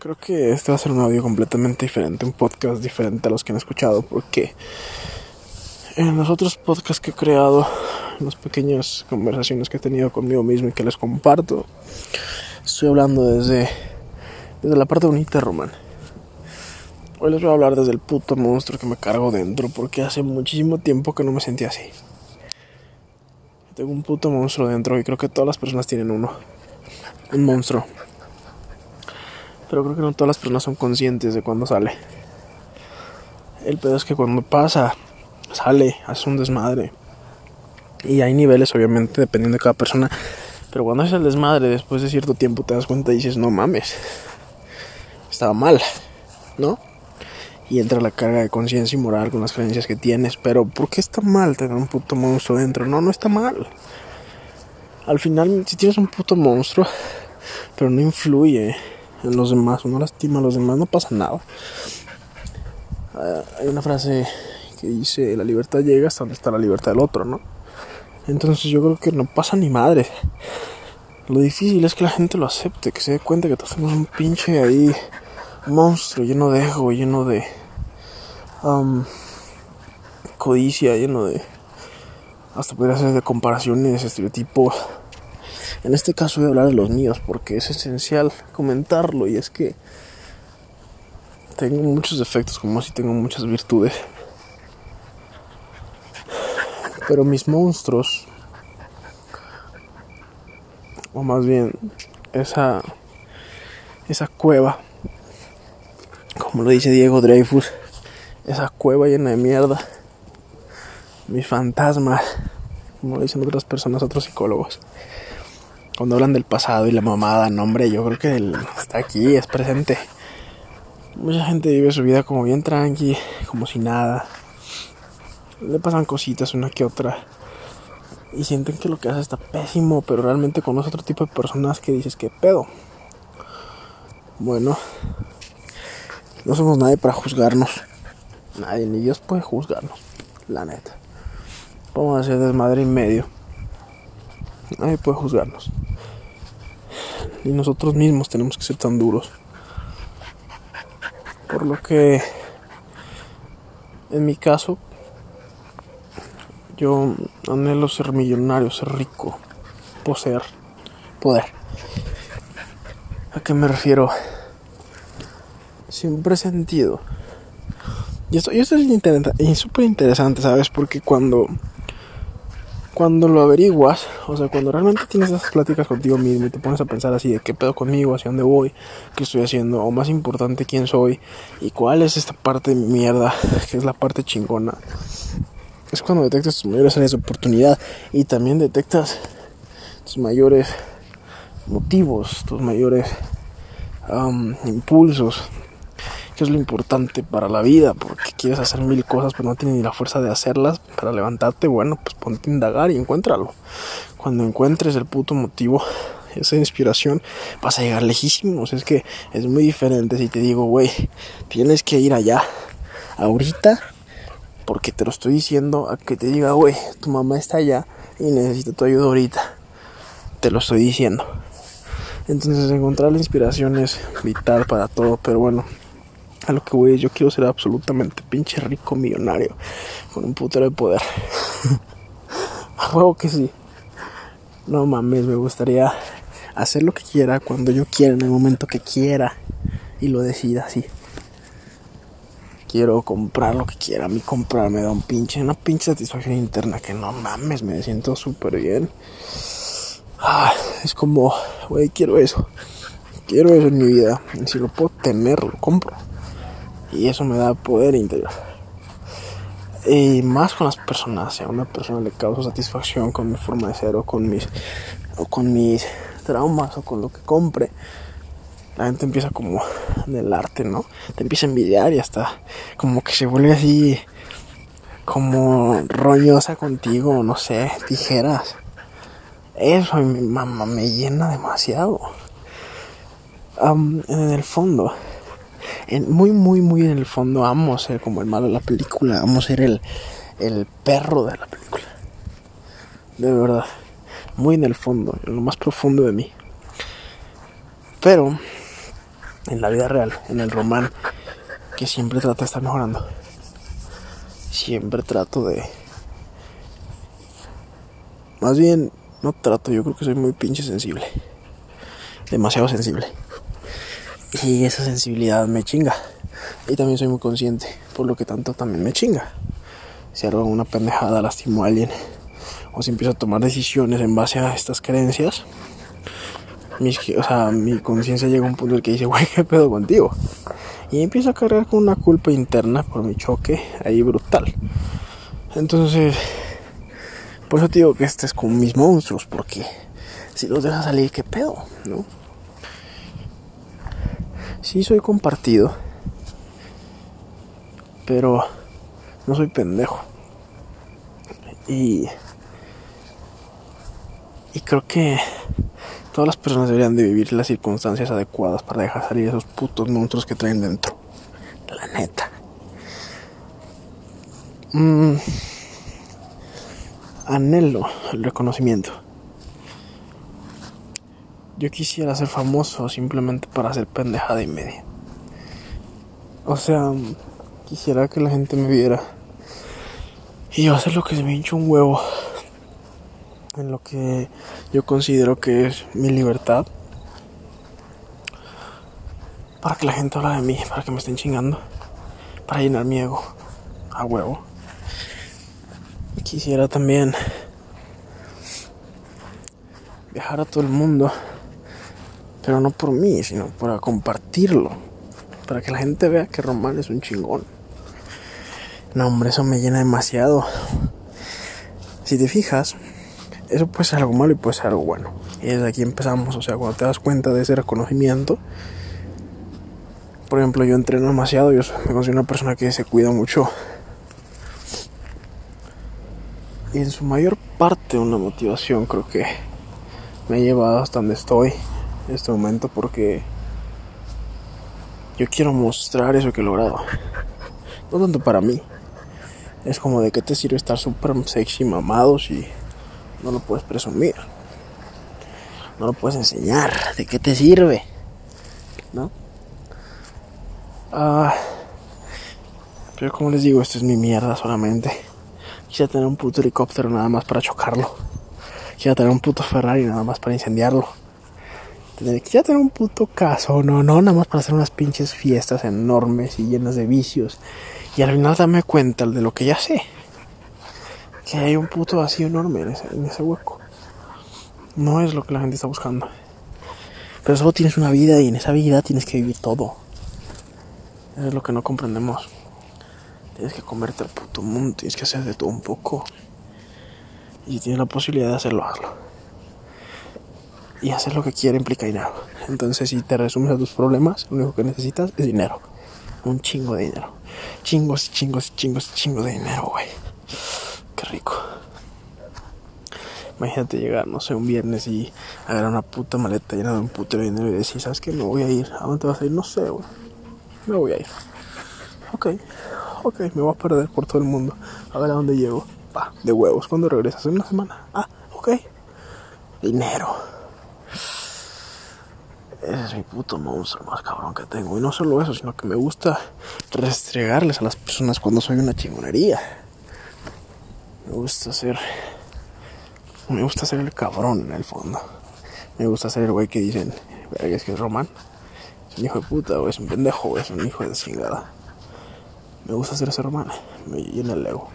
Creo que este va a ser un audio completamente diferente, un podcast diferente a los que han escuchado, porque en los otros podcasts que he creado, en las pequeñas conversaciones que he tenido conmigo mismo y que les comparto, estoy hablando desde, desde la parte bonita, Román. Hoy les voy a hablar desde el puto monstruo que me cargo dentro, porque hace muchísimo tiempo que no me sentía así. Tengo un puto monstruo dentro y creo que todas las personas tienen uno. Un monstruo pero creo que no todas las personas son conscientes de cuando sale. El pedo es que cuando pasa, sale, hace un desmadre. Y hay niveles, obviamente, dependiendo de cada persona. Pero cuando haces el desmadre, después de cierto tiempo te das cuenta y dices, no mames, estaba mal, ¿no? Y entra la carga de conciencia y moral con las creencias que tienes. Pero, ¿por qué está mal tener un puto monstruo dentro? No, no está mal. Al final, si tienes un puto monstruo, pero no influye en los demás o no lastima a los demás, no pasa nada. Ah, hay una frase que dice, la libertad llega hasta donde está la libertad del otro, ¿no? Entonces yo creo que no pasa ni madre. Lo difícil es que la gente lo acepte, que se dé cuenta que todos un pinche ahí monstruo lleno de ego, lleno de codicia, lleno de hasta podría ser de comparaciones, estereotipos en este caso voy a hablar de los míos porque es esencial comentarlo y es que tengo muchos defectos como si tengo muchas virtudes. Pero mis monstruos, o más bien esa, esa cueva, como lo dice Diego Dreyfus, esa cueva llena de mierda, mis fantasmas, como lo dicen otras personas, otros psicólogos cuando hablan del pasado y la mamada, no hombre, yo creo que está aquí, es presente. Mucha gente vive su vida como bien tranqui, como si nada. Le pasan cositas una que otra. Y sienten que lo que hace está pésimo, pero realmente conoce otro tipo de personas que dices, que pedo? Bueno, no somos nadie para juzgarnos. Nadie, ni Dios puede juzgarnos, la neta. Vamos a hacer desmadre y medio. Nadie puede juzgarnos y nosotros mismos tenemos que ser tan duros. Por lo que, en mi caso, yo anhelo ser millonario, ser rico, poseer, poder. ¿A qué me refiero? Siempre he sentido. Y esto, y esto es súper interesante, ¿sabes? Porque cuando cuando lo averiguas, o sea, cuando realmente tienes esas pláticas contigo mismo y te pones a pensar así de qué pedo conmigo, hacia dónde voy, qué estoy haciendo, o más importante, quién soy y cuál es esta parte de mierda, que es la parte chingona, es cuando detectas tus mayores áreas de oportunidad y también detectas tus mayores motivos, tus mayores impulsos, es lo importante para la vida, porque quieres hacer mil cosas pero no tienes ni la fuerza de hacerlas para levantarte, bueno, pues ponte a indagar y encuéntralo. Cuando encuentres el puto motivo, esa inspiración, vas a llegar lejísimos. Es que es muy diferente si te digo, güey, tienes que ir allá, ahorita, porque te lo estoy diciendo, a que te diga, güey, tu mamá está allá y necesita tu ayuda ahorita. Te lo estoy diciendo. Entonces encontrar la inspiración es vital para todo, pero bueno, lo que voy yo quiero ser absolutamente pinche rico millonario con un putero de poder. a huevo que sí. No mames, me gustaría hacer lo que quiera cuando yo quiera, en el momento que quiera y lo decida así. Quiero comprar lo que quiera, a mí comprar me da un pinche, una pinche satisfacción interna que no mames, me siento súper bien. Ah, es como, güey, quiero eso. Quiero eso en mi vida. Si lo puedo tener, lo compro y eso me da poder interior. Y más con las personas, si a una persona le causa satisfacción con mi forma de ser o con mis, o con mis traumas o con lo que compre, la gente empieza como en el arte, ¿no? Te empieza a envidiar y hasta como que se vuelve así como roñosa contigo, no sé, tijeras. Eso mi mamá me llena demasiado. en el fondo, muy, muy, muy en el fondo amo ser como el malo de la película, amo ser el, el perro de la película. De verdad, muy en el fondo, en lo más profundo de mí. Pero en la vida real, en el román, que siempre trato de estar mejorando. Siempre trato de... Más bien, no trato, yo creo que soy muy pinche sensible. Demasiado sensible. Y esa sensibilidad me chinga. Y también soy muy consciente, por lo que tanto también me chinga. Si hago una pendejada, lastimo a alguien, o si empiezo a tomar decisiones en base a estas creencias, mi, o sea, mi conciencia llega a un punto en el que dice, güey, ¿qué pedo contigo? Y empiezo a cargar con una culpa interna por mi choque ahí brutal. Entonces, por eso te digo que este es con mis monstruos, porque si los dejas salir, ¿qué pedo? ¿No? Sí soy compartido, pero no soy pendejo. Y, y creo que todas las personas deberían de vivir las circunstancias adecuadas para dejar salir esos putos monstruos que traen dentro. La neta. Mm, anhelo el reconocimiento. Yo quisiera ser famoso simplemente para hacer pendejada y media. O sea, quisiera que la gente me viera. Y yo hacer lo que se me hincha un huevo. En lo que yo considero que es mi libertad. Para que la gente hable de mí, para que me estén chingando. Para llenar mi ego. A huevo. Quisiera también viajar a todo el mundo pero no por mí, sino para compartirlo. Para que la gente vea que Román es un chingón. No, hombre, eso me llena demasiado. Si te fijas, eso puede ser algo malo y puede ser algo bueno. Y desde aquí empezamos, o sea, cuando te das cuenta de ese reconocimiento. Por ejemplo, yo entreno demasiado, yo me considero una persona que se cuida mucho. Y en su mayor parte una motivación creo que me ha llevado hasta donde estoy este momento porque yo quiero mostrar eso que he logrado. No tanto para mí. Es como de qué te sirve estar súper sexy mamado si no lo puedes presumir. No lo puedes enseñar. ¿De qué te sirve? ¿No? Ah, pero como les digo, esto es mi mierda solamente. Quisiera tener un puto helicóptero nada más para chocarlo. Quisiera tener un puto Ferrari nada más para incendiarlo ya tener un puto caso, no, no, nada más para hacer unas pinches fiestas enormes y llenas de vicios. Y al final dame cuenta de lo que ya sé. Que hay un puto vacío enorme en ese, en ese hueco. No es lo que la gente está buscando. Pero solo tienes una vida y en esa vida tienes que vivir todo. Eso es lo que no comprendemos. Tienes que comerte el puto mundo, tienes que hacer de todo un poco. Y si tienes la posibilidad de hacerlo, hazlo y hacer lo que quiere implica dinero. Entonces, si te resumes a tus problemas, lo único que necesitas es dinero. Un chingo de dinero. Chingos, chingos, chingos, chingos de dinero, güey. Qué rico. Imagínate llegar, no sé, un viernes y agarrar una puta maleta llena de un putero de dinero y decir, ¿sabes qué? Me voy a ir. ¿A dónde vas a ir? No sé, güey. Me voy a ir. Ok, ok, me voy a perder por todo el mundo. A ver a dónde llego. Pa, de huevos. ¿Cuándo regresas? En una semana. Ah, ok. Dinero. Ese es mi puto monstruo más cabrón que tengo. Y no solo eso, sino que me gusta restregarles a las personas cuando soy una chingonería. Me gusta ser. Me gusta ser el cabrón en el fondo. Me gusta ser el güey que dicen, es que es Román. Es un hijo de puta, o es un pendejo, es un hijo de chingada. Me gusta ser ese Román. Me llena el ego.